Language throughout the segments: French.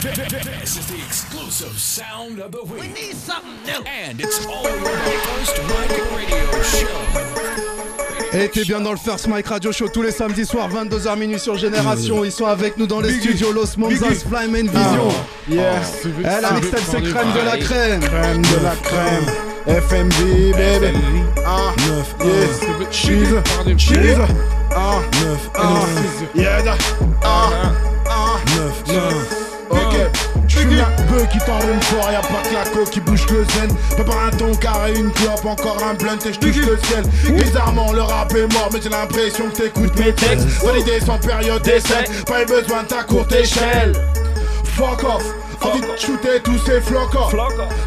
This is the exclusive sound of the week. We need something new. And it's all over the First Mic Radio Show. Et t'es bien dans le First Mike Radio Show tous les samedis soirs, 22h minuit sur Génération. Ils sont avec nous dans les studios Los Monzas, Flyman Vision. Yes. Eh, la mixtape, c'est crème de la crème. Crème de la crème. FMV, baby. Ah, 9, yes. Cheese, cheese. Ah, 9, ah, yeah. Ah, ah, 9, 9. Ok, j'fume un peu qui t'enrhume fort, y'a pas que la coque qui bouge le zen. Prépare un ton carré, une clope, encore un blunt et j'touche le ciel. Bizarrement, le rap est mort, mais j'ai l'impression que t'écoutes mes textes. Validé sans période d'essai, pas eu besoin de ta courte échelle. Fuck off. Envie de shooter tous ces flocos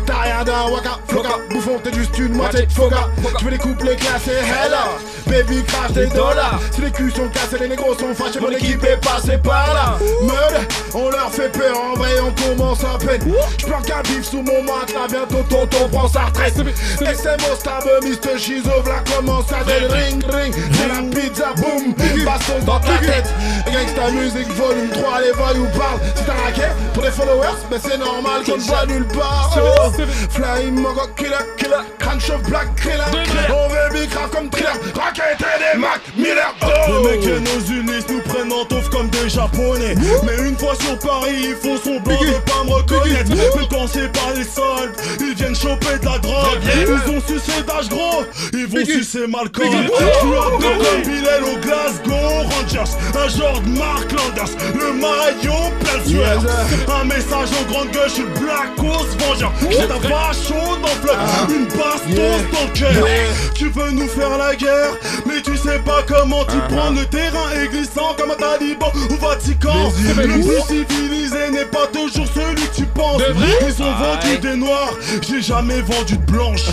T'as rien d'un waka, floca. Bouffon t'es juste une moitié de foga Tu veux les couples classés, hella Baby crash des dollars. Si les culs sont cassés, les négros sont fâchés Mon équipe est passée par là. Meud, on leur fait peur En vrai on commence à peine. J'planque un bif sous mon matelas Bientôt tonton prend sa retraite. SMO stab, Mr. Shizo V'la commence à del ring ring. C'est la pizza, boum Baston dans ta tête. Gangsta music volume 3 Les voyous parlent. Si t'as raqué pour les followers mais c'est normal qu'on ne voit nulle part. Oh. Flying Mogo Killer Killer Crunch of Black Killer On veut big grave comme thriller. Raquette et des Mac Miller oh. Les mecs et nos unis nous prennent en taufe comme des japonais. Mais une fois sur Paris ils font semblant de pas me reconnaître. Mais quand c'est pas les soldes Ils viennent choper de la drogue. Ils ont sucé d'âge gros Ils vont sucer Malcolm. Un peu comme Bilal au Glasgow Rangers Un genre de Mark Landers Le maillot plein de sueur Un message en grande gueule, je suis le Black Ops Vengeur. J'ai ta vache chaude le fleuve Une bastos dans le cœur. Tu veux nous faire la guerre Mais tu sais pas comment tu prends le terrain est glissant comme un taliban ou Vatican. Le plus civilisé n'est pas toujours celui que tu penses. Ils ont vendu des noirs, j'ai jamais vendu de blanches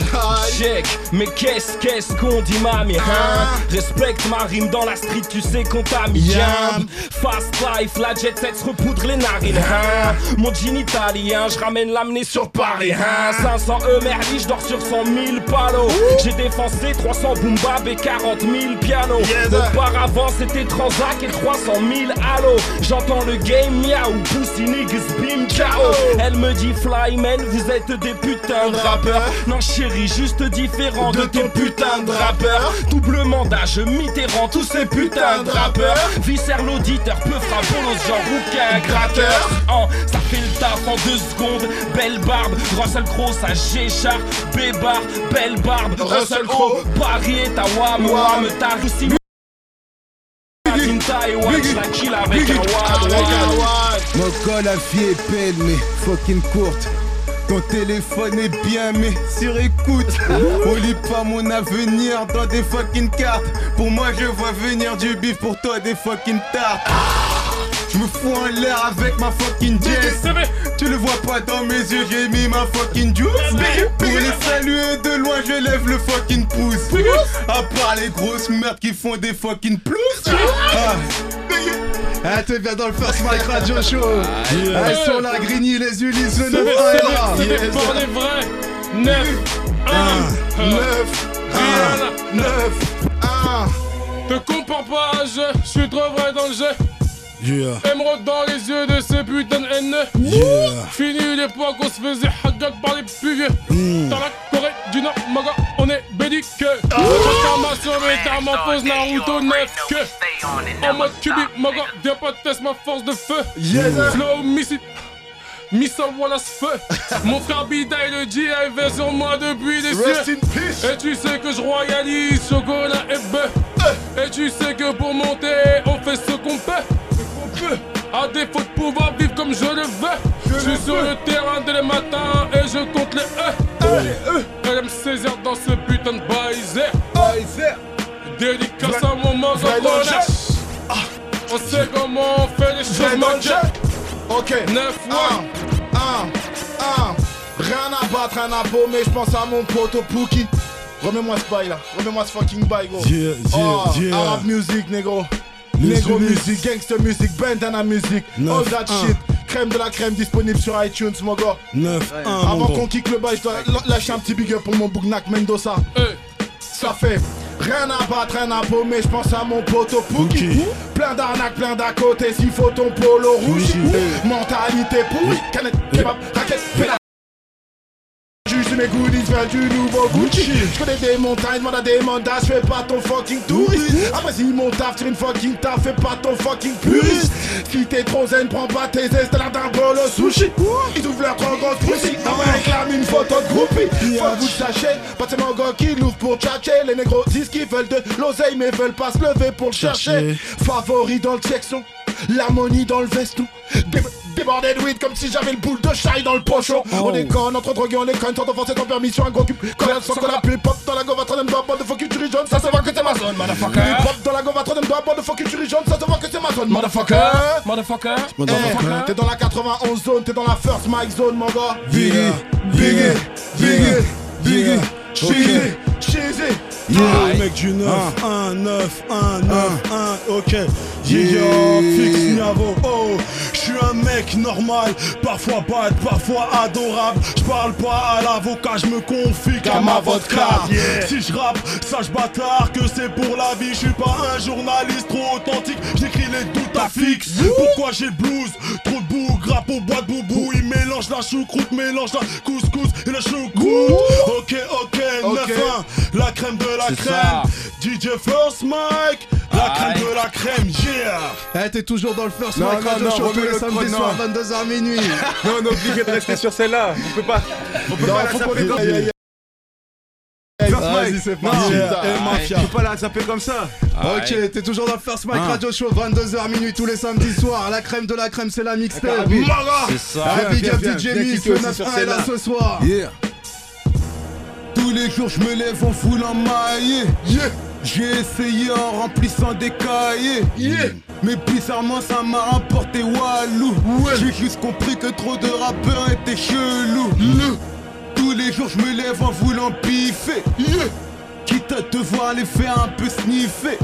Check, mais qu'est-ce qu'est-ce qu'on dit mamie hein? Respecte ma rime dans la street, tu sais qu'on t'a mis Fast life, la jet set se repoudre les narines hein? Mon jean italien, je ramène l'amener sur Paris hein. 500 E merdi, je dors sur 100 000 palos J'ai défoncé 300 boom bap et 40 000 pianos Auparavant c'était Transac et 300 000 allo J'entends le game miaou, pussy niggas bim ciao Elle me dit Flyman, vous êtes des putains de rappeurs. Non chérie, juste différent de tes putains de rappeurs. Double mandat, je Mitterrand, tous ces putains de rappeurs. Viscère l'auditeur, peu frappolos, genre rouquin gratteur Oh, ça fait le taf en deux secondes. Belle barbe, Russell Crowe, ça Géchard Bébar, belle barbe, Russell Crowe. Paris est à Wam, Wam, t'as aussi Taïwan, je la kill avec un wad Mon col la vie est belle mais fucking courte. Ton téléphone est bien mais sur écoute On lit pas mon avenir dans des fucking cartes. Pour moi je vois venir du bif pour toi des fucking tartes je me fous en l'air avec ma fucking Jess Tu le vois pas dans mes yeux, j'ai mis ma fucking juice. Pour les saluer de loin, je lève le fucking pouce. À part les grosses merdes qui font des fucking plus ah. Eh, t'es bien dans le First Mike Radio Show. Elles sont là, Grigny, les Ulysses, le 9 1 est là. C'est des ports des vrais. 9 1 9 1 9 1 Te compare pas je suis trop vrai dans le jeu Yeah, Émeraude dans les yeux de ces putains de haineux. Yeah. Fini l'époque on se faisait haggard par les plus vieux. Hmm. Dans la Corée du Nord, maga, on est bédique Transformation métamorphose Naruto 9 que En mode cubi, maga, viens pas tester ma force de feu. Flow missile Missile Wallace feu. Mon frère Bida et le G avait sur moi depuis des cieux. Et tu sais que je royalise chocolat et bœuf. Et tu sais que pour monter on fait ce qu'on peut à défaut de pouvoir vivre comme je le veux, je suis sur le terrain dès le matin et je compte les E. Elle aime saisir dans ce putain de baiser. Dédicace à mon danger. On sait comment on fait les choses, mon. Ok 9 1 ouais. 1 1 Rien à battre, rien à paumer, je pense à mon pote Pookie Remets-moi ce bail là, remets-moi ce fucking bail gros Yeah, yeah, oh, yeah. Arab music négro Ulysses. music, gangster music, bandana music All that shit. Crème de la crème disponible sur iTunes mon gars. 9 1 Avant mon qu'on kick le bail, je dois lâcher un petit big up pour mon bougnac Mendoza. Eh, Ça fait Rien à battre, rien à paumer, je pense à mon poteau Pookie. Plein d'arnaques, plein d'à côté, s'il faut ton polo rouge. Mentalité pourrie, canette, kebab, raquette, pédale. Mes goodies veulent du nouveau Gucci. Je connais des montagnes, demande à des mandats, fais pas ton fucking touriste. Après si mon taf tire une fucking taf, fais pas ton fucking puriste. Si t'es trop zen, prends pas tes aises, t'as d'un bol au sushi Ils ouvrent leur trop grosse poussie, on réclame une photo de groupie. Faut que vous sachiez, pas de ces mongos qui l'ouvrent pour tchatcher. Les négros disent qu'ils veulent de l'oseille mais veulent pas se lever pour le chercher. Favori dans le section, l'harmonie dans le veston De weed comme si j'avais le boule de chaille dans le pochon. On déconne, entre drogués on déconne Sans offenser ton permission, un gros cube Collade sans qu'on appuie Pop dans la gova, doigt, bande de focus, tu jaune Ça se voit que c'est ma zone, motherfucker. Pop dans la gova, doigt, bande de focus, tu jaune Ça se voit que c'est ma zone, motherfucker. Motherfucker. Eh, T'es dans la 91 zone, t'es dans la first mic zone, mon gars. Biggie, Biggie, Biggie, Biggie, Cheesy, cheesy Yeah, mec du 9, 1, 9, 1, 9, 1, ok. Yeah, yeah, fixe Niavo, oh. J'suis un mec normal, parfois bad, parfois adorable. J'parle pas à l'avocat, j'me confie qu'à ma vodka. Si j'rappe, sache bâtard que c'est pour la vie. J'suis pas un journaliste trop authentique, j'écris les doutes à fixe. Pourquoi j'ai le blues? Trop de boue, grappe au bois de boubou. Il mélange la choucroute, mélange la couscous et la choucroute. Ok, ok, 9-1, la crème de la crème. ça. DJ First Mike, la Aïe. crème de la crème, yeah. Eh, t'es toujours dans le First non, Radio non, Show tous les le samedis soirs, 22h minuit. Non, on est obligé de rester sur celle-là. On peut pas. On peut pas la. First Vas-y, Mike. c'est Non, parti. Mafia. on peut pas la zapper comme ça. Ok, t'es toujours dans le First Mic Ah. Radio Show, 22h minuit tous les samedis soirs. La crème de la crème, c'est la mixtape. Carabine. C'est ça. Ah, big up DJ kicker le aussi 9 sur 1 est là celle-là. ce soir. Yeah. Tous les jours je me lève en foule en maillé. J'ai essayé en remplissant des cahiers. Mais bizarrement ça m'a rapporté Walou. J'ai juste compris que trop de rappeurs étaient chelous. Tous les jours je me lève en voulant piffer. Quitte à devoir les faire un peu sniffer.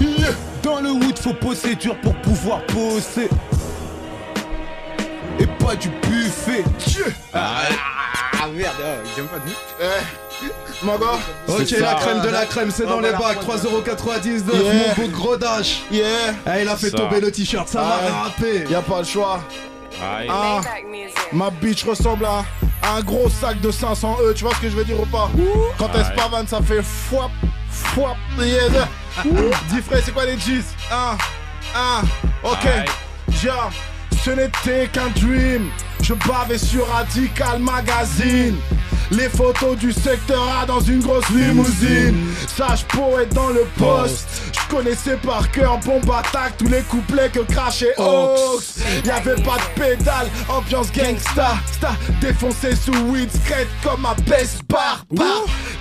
Dans le wood faut posser dur pour pouvoir poser. Et pas du buffet. Ah merde, j'aime pas dit. Mon gars Ok, C'est la crème de la crème, c'est dans les bacs, 3,99€, Yeah. mon beau gros dash. Yeah Eh, il a fait Ça. tomber le t-shirt, ça m'a rappé. Y'a pas le choix. Ah, ma bitch ressemble à un gros sac de 500 E, tu vois ce que je veux dire ou pas? Quand elle se pavane, ça fait fouap, fouap, yeah. Dis frère, c'est quoi les G's Ah, ah, ok, ja, ce n'était qu'un dream. Je bavais sur Radical Magazine. Les photos du secteur A dans une grosse limousine. Sage pour être dans le poste. Je connaissais par cœur Bombe Attack, tous les couplets que crachait Ox. Y'avait pas de pédale, ambiance gangsta. Sta défoncé sous weed, comme un best bar.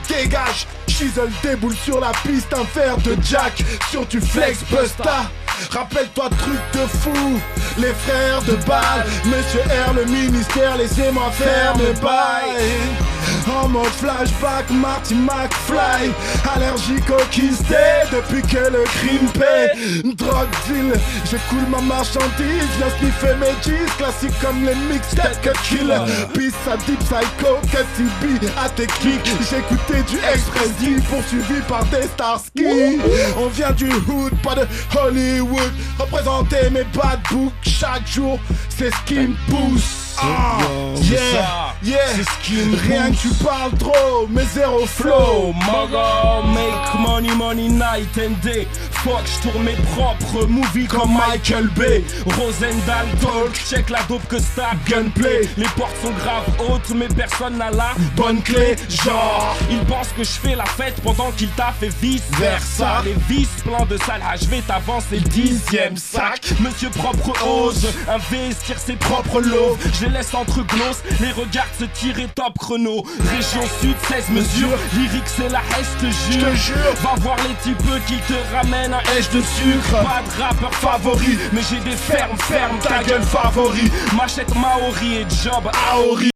Dégage, Chisel déboule sur la piste, un fer de Jack sur du flex busta. Rappelle-toi truc de fou, les frères de balle, Monsieur R, le ministère, laissez-moi faire mes bails. En mode flashback, Marty McFly, allergique au kiss depuis que le crime paie. Drug deal, j'écoule ma marchandise, viens sniffer mes jeans, classique comme les mixtapes que killer. Peace à Deep Psycho, KTB, à tes clics, j'écoutais du Express D poursuivi par des Starsky. On vient du hood, pas de Hollywood, représenter mes bad books chaque jour, c'est ce qui me pousse. Ah, yeah, ça. yeah, rien que tu parles trop, mais zéro flow. Mogo, make money, money, night and day. Fuck, j'tourne mes propres movies comme Michael Bay. Rosendal Talk, check la dope que stab gunplay. Les portes sont graves hautes, mais personne n'a la bonne clé. Genre, ils pensent que je fais la fête pendant qu'ils taffent et vice versa. Les vices pleins de salles, ah, je vais t'avancer le dixième sac. Monsieur propre ose investir ses propres lots. Je les laisse entre glosses, les regards se tirer top chrono. Région sud, 16 mesures, lyrique c'est la haie, je te jure. Va voir les types qui te ramènent un hache de sucre. Pas de rappeur favori, mais j'ai des fermes, fermes, ta gueule favori. Machette Maori et job Aori.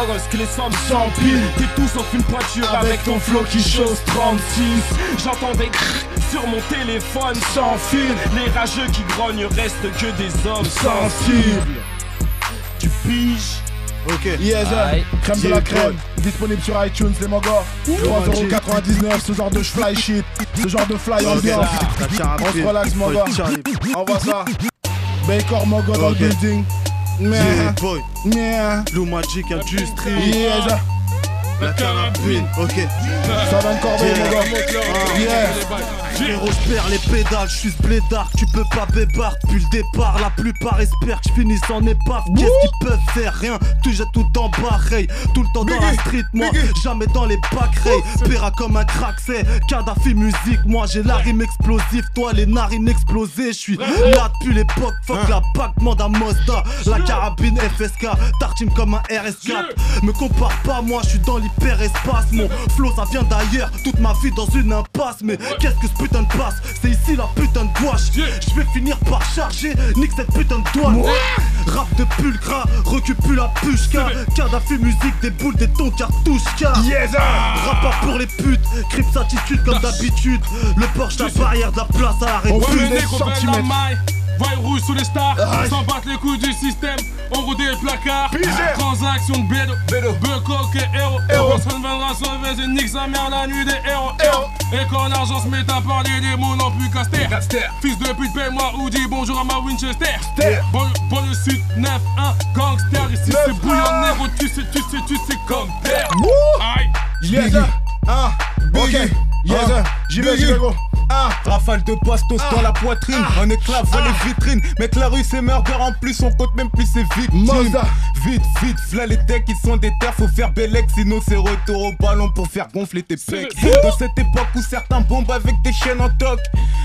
Seulement lorsque les sommes s'empilent T'es tout sauf une pointure avec ton flow qui chose 36 J'entends des crrr sur mon téléphone sans fil Les rageux qui grognent restent que des hommes sensibles Tu piges Ok, yes, Aïe. crème de la crème. Disponible sur iTunes, les mogos. 3,99€, ce genre de fly shit. Ce genre de fly ambiance. On se relaxe, mogo. Envoie ça. Baker Mogo dans le building. Yeah, boy. Yeah. Blue Magic Industry. Yeah. La carabine, ok. Ça va encore bien, mon gars. Yeah. Frérot, je perds les pédales, je suis blédard, tu peux pas bébard depuis le départ. La plupart espèrent que je finisse en épave. Qu'est-ce qu'ils peuvent faire Rien, tout jette tout en pareil. Tout le temps dans la street, moi, jamais dans les pâquereilles. Péra comme un crack, c'est Kadhafi musique. Moi, j'ai la rime explosive, toi, les narines explosées. Je suis là depuis l'époque, fuck la bague, demande à. La carabine FSK, tartine comme un RS4. Me compare pas, moi, je suis dans l'hyperespace. Mon flow, ça vient d'ailleurs, toute ma vie dans une impasse. Mais qu'est-ce que ce putain de passe? C'est ici la putain de gouache. Je vais finir par charger, nique cette putain de douane. Rap de pulcra, recupule la pushka. Kadhafi musique, des boules, des tons cartouches. Yes, Rap pas pour les putes, Crips attitude comme d'habitude. Le Porsche, la barrière de la place à la On des Des Vaille rouge sous les stars, sans battre les coups du système, on rodait le placard. Transaction de bédo, bédo, et héros. Personne viendra sauver, c'est nique sa mère la nuit des héros. Et quand l'argent se met à parler, des mots n'ont plus qu'à. Fils de pute, paie-moi ou dis bonjour à ma Winchester. Bon, bon le sud, 9-1, gangster. Ici c'est bouillon négro, tu sais, tu sais, tu sais comme père. Aïe. Yes, ah, ok. Yes, j'y vais, j'y vais, gros. Ah, Rafale de bastos dans la poitrine, on éclave les vitrines. Mec, la rue c'est murder en plus, on compte même plus ses victimes. Vite, vite, v'là les techs, ils sont des terres, faut faire bellec, sinon c'est retour au ballon pour faire gonfler tes pecs. De cette époque où certains bombent avec des chaînes en toc,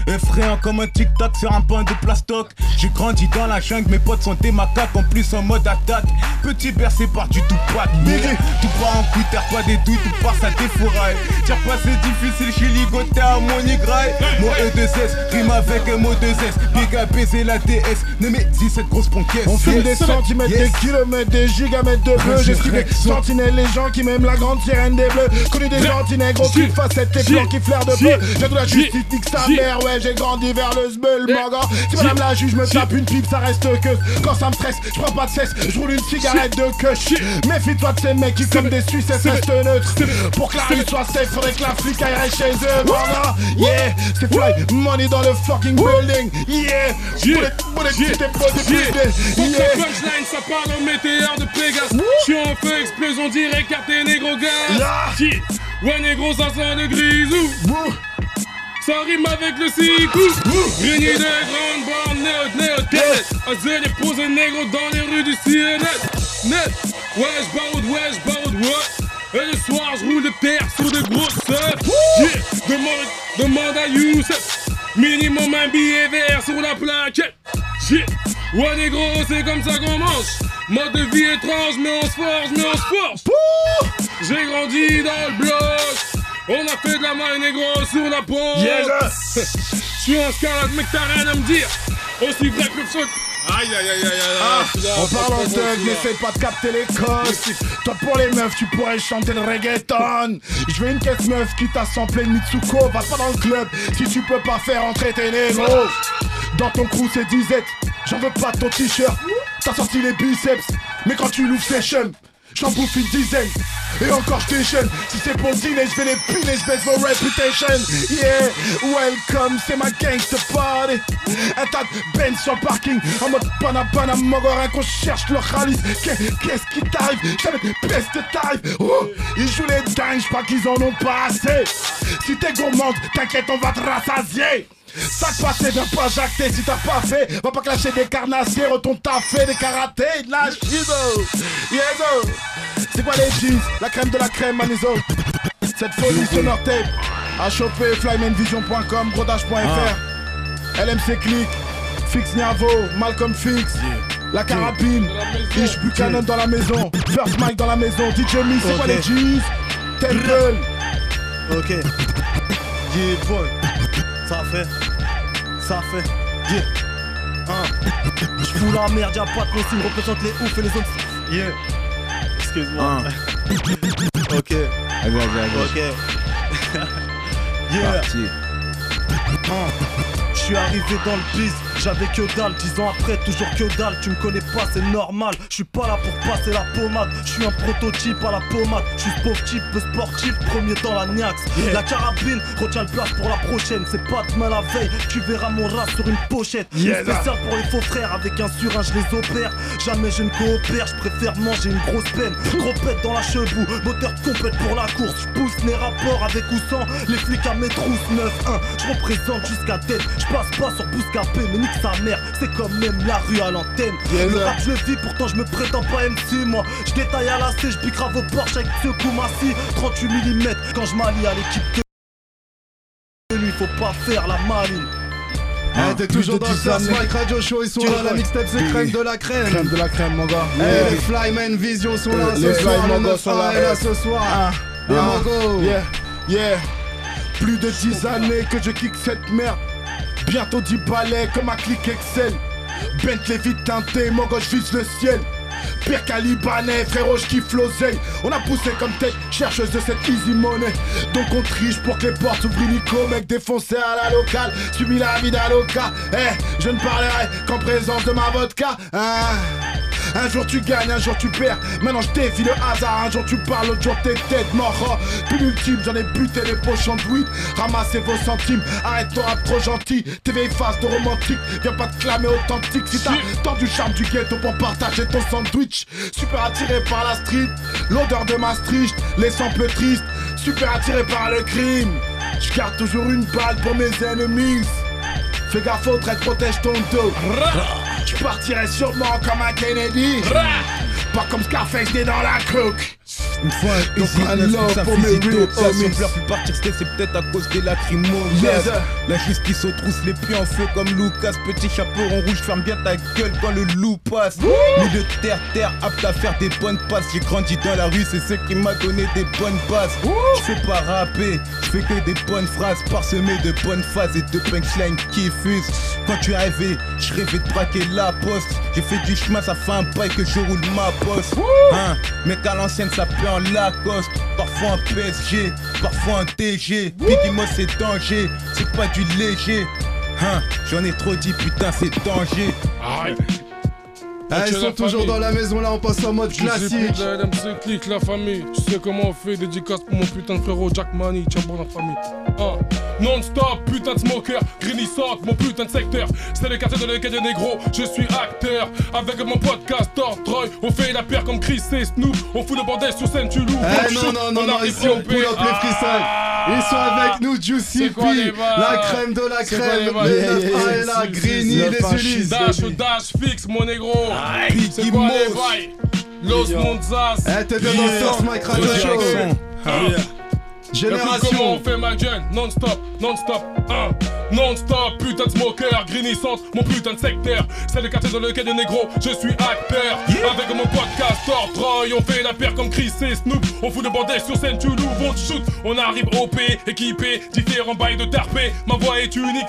effrayant comme un tic-tac sur un pain de plastoc. J'ai grandi dans la jungle, mes potes sont des macaques, en plus en mode attaque. Petit bercé par du Tupac, yeah. Tout part en terre pas des douilles, tout part ça défouraille. Tire pas c'est difficile, je suis ligoté à mon Y. Moi E2S, rime avec un mot 2S. Big A baiser la DS, Nemesis cette grosse ponquette. On fume des centimètres, Yes. des kilomètres, des gigamètres de bleu. J'ai suivi des sentinelles, les gens qui m'aiment la grande sirène des bleus. Connu des gentils nègres, aucune facette, tes plans qui flairent de peu. J'ai de la justice, nique sa mère, ouais, j'ai grandi vers le sbeul, mon gars. Si madame la juge me tape une pipe, ça reste que. Quand ça me stresse, je prends pas de cesse, je roule une cigarette de queue. Méfie-toi de ces mecs qui, comme des Suisses, restent neutres. Pour que la rue soit safe, faudrait que la flic aille chez eux, mon gars. Yeah, c'est fly, money dans le fucking building. Yeah, bullet, bullet, Yeah. Fuck Yeah. punchline, ça parle au météore de Pégase. J'suis en feu, explosion direct, quartier négro gaz. Yeah. Yeah. Ouais, négro, ça sent le grisou. Ça rime avec le sicou. Réuni de grandes bandes, néo, néo, tête. Azé les posés négro dans les rues du CNN. Net. Ouais, j'baroud, ouais, j'baroud, ouais. Et le soir, j'roule de terre sur de grosses. Yeah. Demande, demande à Youssef. Minimum un billet vert sur la plaquette. Yeah. Ouais, négro, c'est comme ça qu'on mange. Mode de vie étrange, mais on se force, mais on se force. J'ai grandi dans le bloc. On a fait de la maille négro sur la pompe. Je suis en scalade, mec, t'as rien à me dire. Aussi vrai que le. Aïe, aïe, aïe, aïe, aïe. Ah, Putain, en thug, n'essaie pas de capter les codes. Toi pour les meufs, tu pourrais chanter le reggaeton. Je veux une caisse meuf qui t'a samplé Mitsuko. Passe pas dans le club si tu peux pas faire entrer tes négros. Dans ton crew c'est disette, j'en veux pas ton t-shirt. T'as sorti les biceps, mais quand tu l'ouvres c'est chum. J'en bouffe une dizaine. Et encore je déchaîne Si c'est pour dîner je vais les piner Je baisse vos reputation. Yeah Welcome c'est ma gangsta party. Un tas de benz sur parking En mode pana pana mogorin qu'on cherche le ralice Qu'est- Qu'est-ce qui t'arrive? Jamais de tarif oh, Ils jouent les dingues je qu'ils en ont pas assez. Si t'es gourmande t'inquiète on va te rassasier ça passé, viens pas jacter si t'as pas fait Va pas clasher des carnassiers, retourne ta fait des karatés, de la shizo Yezo C'est quoi les jeans La crème de la crème, manizo. Cette folie sonore tape. À choper, flymanvision.com, brodage.fr LMC Click, Fix Niavo, Malcolm Fix. La carabine, Ish Buchanan dans la maison. First Mike dans la maison, DJ Me, c'est quoi les jeans Temple. Ok. Yeah, boy. Ça fait. Ça fait. Yeah. Hein. J'fous la merde, y'a pas de consigne, représente les oufs et les autres. Yeah. Excuse-moi. ok. Allez, allez, allez. Ok. yeah. Parti. Hein. Je suis arrivé dans le biz, J'avais que dalle, dix ans après, toujours que dalle. Tu me connais pas, c'est normal. Je suis pas là pour passer la pommade. Je suis un prototype à la pommade. Je suis sportif, peu sportif, premier dans la niax. La carabine, retiens le place pour la prochaine. C'est pas demain la veille, tu verras mon rat sur une pochette. Yeah, spécial pour les faux frères, avec un surin, je les opère. Jamais je ne coopère, je préfère manger une grosse peine. Gros pète dans la chevaux, moteur de compète pour la course. Je pousse les rapports avec ou sans, les flics à mes trousses 9-1. Je représente jusqu'à tête, je passe pas sur Bouscapé, mais nique sa mère, c'est comme même la rue à l'antenne. Le rap je le vis, pourtant je me prétends pas MC moi. Je détaille à la C, je pique grave au Porsche avec ce Koumassi 38 mm quand je m'allie à l'équipe de lui, faut pas faire la maline. Ah, Eh, t'es toujours de dans le 10 First années. Mike Radio Show, ils sont là, la mixtape c'est crème de la crème. Crème de la crème, mon gars. Eh, Yeah. les Flyman Vision sont là Les ce soir, Flyman le Go 9 sont là. ce soir. Ah, Les ah. Yeah, yeah. Plus de 10 années que je kick cette merde. Bientôt 10 balais comme un clic Excel. Bentley vite teinté, mon gars, je vise le ciel. Pire qu'un Libanais, frérot, je l'oseille. On a poussé comme tête, chercheuse de cette easy money. Donc on triche pour que les portes s'ouvrent illico, mec défoncé à la locale. Subi la vie d'Aloca. Eh, je ne parlerai qu'en présence de ma vodka. Hein. Un jour tu gagnes, un jour tu perds. Maintenant je défie le hasard. Un jour tu parles, l'autre jour t'es tête mort. Puis l'ultime, j'en ai buté les pochons de weed. Ramassez vos centimes, arrête ton rap trop gentil. Tes faces de romantique, viens pas te clamer authentique. Si t'as tant du charme du ghetto pour partager ton sandwich. Super attiré par la street, l'odeur de Maastricht, les peu tristes. Super attiré par le crime. Je garde toujours une balle pour mes ennemis. Fais gaffe au trait, protège ton dos. Je partirai sûrement comme un Kennedy. Pas comme Scarface né dans la coke. Une fois un Donc, ça ça homies. son pleure plus partir, c'est peut-être à cause des lacrymos. La justice aux trousses, les pieds en feu comme Lucas. Petit chapeau en rouge, ferme bien ta gueule quand le loup passe. Milieu de terre, terre, apte à faire des bonnes passes. J'ai grandi dans la rue, c'est ce qui m'a donné des bonnes bases. Je fais pas rapper, je fais que des bonnes phrases parsemées de bonnes phases et de punchlines qui fusent. Quand tu es arrivé, je rêvais de braquer la poste. J'ai fait du chemin, ça fait un bail que je roule ma bosse. Hein, mec à l'ancienne, ça peut Lacoste. Parfois un PSG, parfois un TG. Puis dis-moi, c'est danger, c'est pas du léger. Hein, j'en ai trop dit, putain, c'est danger. Ah, ils sont toujours famille. dans la maison là, on passe en mode classique. la LMC clique la famille. Tu sais comment on fait dédicace pour mon putain de frérot Jack Money, tiens bon la famille. Ah. Non-stop, putain de smoker, Sock, mon putain de secteur. C'est le quartier de lequel des négro, je suis acteur. Avec mon podcast Troy, on fait la paire comme Chris et Snoop. On fout le bordel sur scène, tu loues. Eh on non, shoot, non, non, on non, ici on pull up les freestyles. Ils sont avec nous, Juicy P, la crème de la crème, les bails le Yeah, 9 yeah, A yeah. et la si. les Ulysses. Dash, dash, fixe, mon négro. C'est Biggie les Moss. Los Monzas. Eh, t'es bien dans le First Mike Radio Show. Direction. Ah. Écoute comment Génération. on fait ma jeune, non-stop, non-stop, hein Non-stop, putain de smoker, Centre, mon putain de secteur. C'est le quartier dans lequel des négros, je suis acteur. Avec mon podcast Troy, on fait la paire comme Chris et Snoop. On fout le bordel sur scène, tu loues, on te shoot On arrive OP, équipé, différents bails de tarpé. Ma voix est unique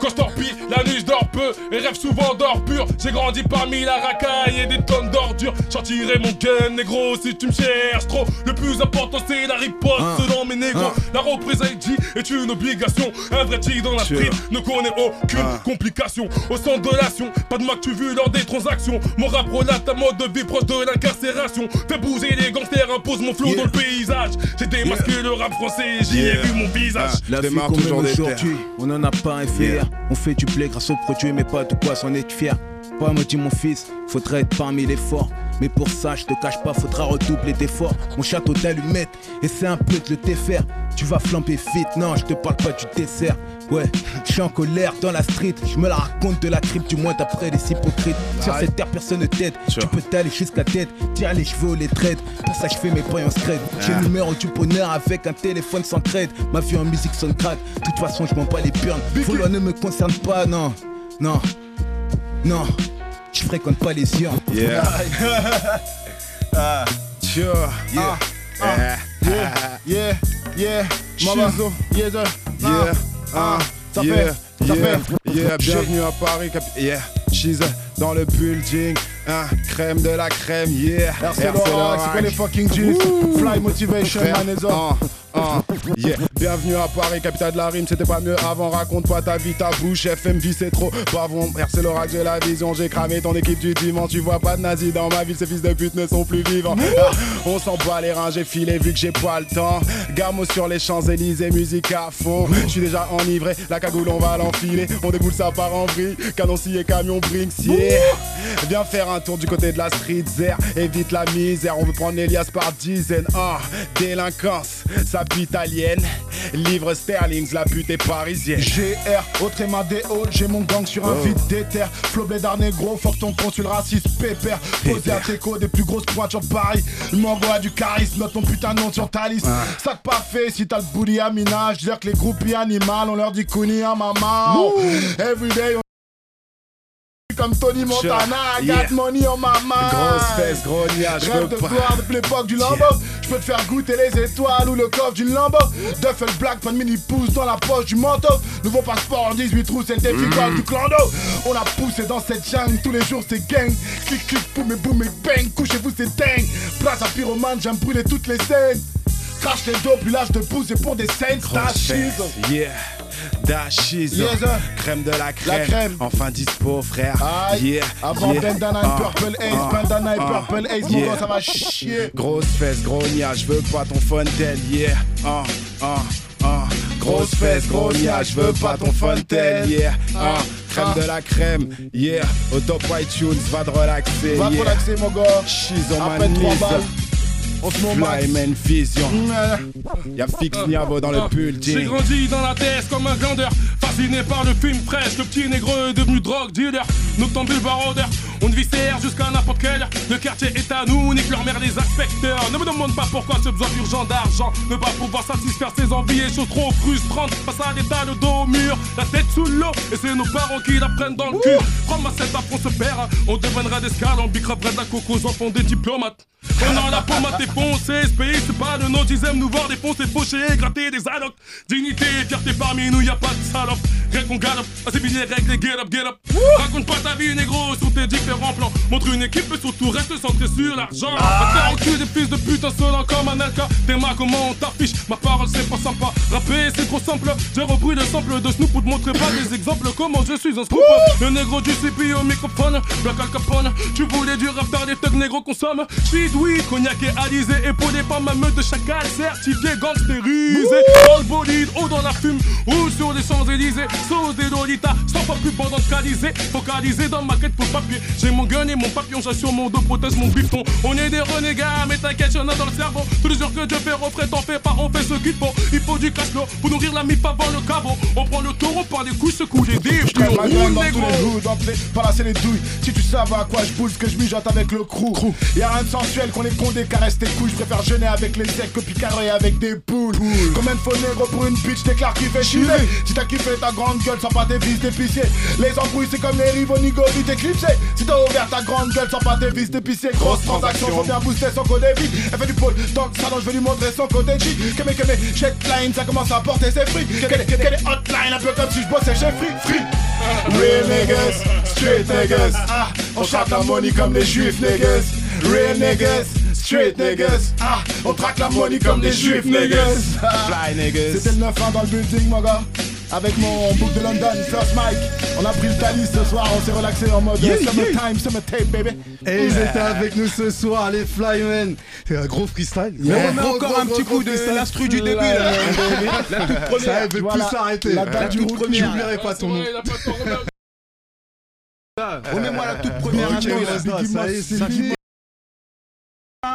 quand je torpille, la nuit je dors peu et rêve souvent d'or pur. J'ai grandi parmi la racaille et des tonnes d'ordures. Sortirai mon gun, négro, si tu me cherches trop. Le plus important c'est la riposte dans mes négros. La représailles G est une obligation. Un vrai tigre dans la street ne connaît aucune complication. Au centre de l'action, pas de moi que tu vu lors des transactions. Mon rap relate un mode de vie proche de l'incarcération. Fais bouger les gangsters, impose mon flow dans le paysage. J'ai démasqué le rap français, j'y ai vu mon visage. La vie qu'on mène toujours des aujourd'hui, on en a pas un faire. On fait du blé grâce au produit, mais pas de quoi s'en être fier. Pas me dit mon fils, faudrait être parmi les forts. Mais pour ça, je te cache pas, faudra redoubler d'efforts. Mon château d'allumettes, et c'est un peu de le défaire. Tu vas flamber vite, non, je te parle pas du dessert. Ouais, je suis en colère dans la street, je me la raconte de la crypte, du moins d'après les hypocrites. Sur cette terre, personne ne t'aide. Tu peux t'aller jusqu'à tête, tire les cheveux, les trades. Pour ça, je fais mes points en scred. J'ai le numéro du bonheur avec un téléphone sans crête. Ma vie en musique sonne crack. De toute façon, je m'en bats les burns. Follow ne me concerne pas, non, non, non. Je fréquente pas les urnes. Yeah. Sure. Yeah. Ah. Yeah. Yeah. Yeah. Yeah. Yeah. Yeah. Ah. Ça Yeah. fait. Ça Yeah. fait. Yeah. Bienvenue à Paris. cap- Yeah. She's dans le building. Hein. Crème de la crème. Yeah. RC Lorax, c'est quoi les fucking G's Fly Motivation, man, les ah, Ah, yeah. Bienvenue à Paris, capitale de la rime, c'était pas mieux avant. Raconte pas ta vie, ta bouche. FMV, c'est trop. Bavon, c'est l'oracle, j'ai la vision. J'ai cramé ton équipe du dimanche. Tu vois pas de nazis dans ma ville, ces fils de pute ne sont plus vivants. Ah, on s'en bat les reins, j'ai filé vu que j'ai pas le temps. Gamo sur les Champs-Élysées, musique à fond. Je suis déjà enivré, la cagoule, on va l'enfiler. On déboule ça part en vrille. Canon et camion Brinks, yeah. Viens faire un tour du côté de la street, zer. Évite la misère, on veut prendre Elias par dizaines. Ah, délinquance, italienne. Livre sterlings, la pute est parisienne. GR, autre halls, j'ai mon gang sur un oh. vide d'éther. Flobé gros, fuck ton consul raciste, pépère. Posé à Teco, des plus grosses pointes sur Paris. M'envoie du charisme, note ton putain de nom sur ta liste. Ah. Ça pas fait si t'as le booty à minage. Dire que les groupies animales, on leur dit Kuni à maman. Everyday, comme Tony Montana, yeah. got money on my mind. Grosse fesse, gros niage, je veux de gloire depuis l'époque du Lambo. Je peux te faire goûter les étoiles ou le coffre d'une Lambo. Duffel Black, pas de mini pouce dans la poche du manteau. Nouveau passeport en 18 trous, c'est le mm. du clando. On a poussé dans cette jungle, tous les jours c'est gang. Clic, clic, boum et boum et bang. Couchez-vous, c'est dingue. Place à pyromane, j'aime brûler toutes les scènes. Crache les dos, plus l'âge de pouce et pour des scènes, Yeah. Dashiz, crème de la crème. la crème. Enfin dispo, frère. Yeah. Avant yeah. Bandana et ah. Purple Ace, ah. Bandana et ah. Purple Ace, mon gars, ça va chier. Grosse fesse, gros nia, je veux pas ton fontaine, yeah. Ah, ah, ah. Grosse fesse, gros nia, je veux pas ton fontaine, yeah. Ah. Crème de la crème, yeah. Au top iTunes, va te relaxer. Va te relaxer, mon gars. She's on my knees. Flyman Vision. Y'a Fix Niavo dans le building. J'ai grandi dans la tête comme un glandeur. Fasciné par le film fraîche, le petit négro est devenu drogue dealer. Noctambule barodeur, on viscère jusqu'à n'importe quel. Le quartier est à nous, nique leur mère les inspecteurs. Ne me demande pas pourquoi ce besoin urgent d'argent. Ne pas pouvoir satisfaire ses envies et choses trop frustrantes. Face à des tas de dos au mur, la tête sous l'eau. Et c'est nos parents qui la prennent dans le cul. Prends ma cette on se perd. On deviendra des scales, on bicra de la coco enfants des diplomates. On a la pomme à défoncer, ce pays c'est pas de nos dixièmes, nous voir défoncer, faucher, gratter des allocs. Dignité et fierté parmi nous, y a pas de salope. Rien qu'on galope, assez bien les règles, get up, get up. Raconte pas ta vie, négro, sur tes différents plans. Montre une équipe et surtout reste centré sur l'argent. Va faire des fils de pute insolents comme un alka. T'es ma comment on t'affiche, ma parole c'est pas sympa. Rapper c'est trop simple, j'ai repris le sample de Snoop pour te montrer pas des exemples comment je suis un scoop. Le négro du CP au microphone, Black Al Capone. Tu voulais du rap les thugs négro consomme. Oui, cognac et alisé, épaulé par ma meute de chacal, certifié gangstérisé. Dans le bolide, haut dans la fume, ou sur les Champs-Élysées, sauce des Lolita, sans pas plus bandantalisé, focalisé dans ma quête pour papier. J'ai mon gun et mon papillon, j'assure mon dos, protège mon bifton. On est des renégats, mais t'inquiète, y'en a dans le cerveau. Tous les jours que Dieu fait refrain, t'en fais pas, on fait ce qu'il faut. Il faut du cash pour nourrir la mif avant le caveau. On prend le taureau par les couilles, secoue les dives, puis on roule les gros. Pas lasser les douilles, si tu savais à quoi je pousse, que je mijote avec le crew. Y'a rien de sensuel qu'on est condé, caresse tes couilles, je préfère jeûner avec les secs que picarer avec des poules. Combien de faux négro pour une bitch, déclare qui fait chier. Si t'as kiffé ta grande gueule sans pas tes vis d'épicier. Les embrouilles, c'est comme les rivaux nigo vite éclipsés. Si t'as ouvert ta grande gueule sans pas tes vis d'épicier. Grosse transaction, faut bien booster son côté vide. Elle fait du pôle dans le salon, je vais lui montrer son côté G. Keme keme, line, ça commence à porter ses fruits. Quelle est hotline, un peu comme si je bossais chez Free Free. Real niggas, straight niggas. Ah, on chante la money comme les juifs niggas. Real niggas. Street niggas, ah, on traque la money comme des juifs niggas. Fly niggas. C'était le 9-1 dans le building, mon gars. Avec mon book de London, First Mike. On a pris le talis ce soir, on s'est relaxé en mode yeah, summertime, yeah. summer tape, baby. Et ils étaient avec nous ce soir, les Flymen. C'est un gros freestyle. Yeah. On encore un petit coup de l'instru du début, là. La toute première. Ça veut plus s'arrêter. La date du premier. J'oublierai pas ton nom. Remets-moi la toute première intro. Ça y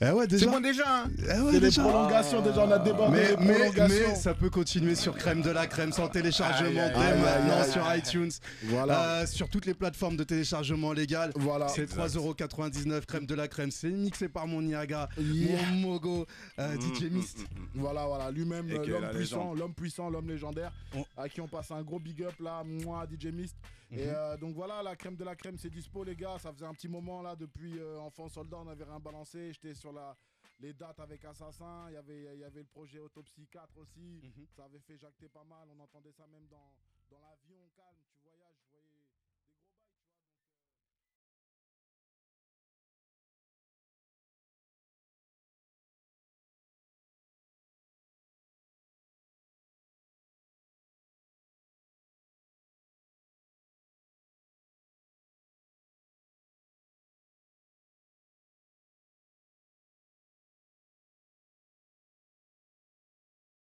est, c'est fini. Ouais, déjà. C'est bon déjà. Hein. Ouais, c'est des prolongations, déjà on a débordé. Mais, mais, mais, ça peut continuer sur Crème de la Crème sans téléchargement dès maintenant sur iTunes. Voilà. Euh, sur toutes les plateformes de téléchargement légal. Voilà. C'est 3,99€ Crème de la Crème. C'est mixé par mon Niaga, mon Mogo, euh, mm, DJ mm, Mist. Mm, voilà, voilà. Lui-même, l'homme puissant, l'homme puissant, l'homme légendaire. À qui on passe un gros big up là, moi, DJ Mist. Et mhm. euh, donc voilà, la crème de la crème, c'est dispo, les gars. Ça faisait un petit moment là, depuis euh, Enfant Soldat, on avait rien balancé. J'étais sur la, les dates avec Assassin. Il y avait, il y avait le projet Autopsie 4 aussi. Mhm. Ça avait fait jacter pas mal. On entendait ça même dans, dans l'avion calme. Tu voyez.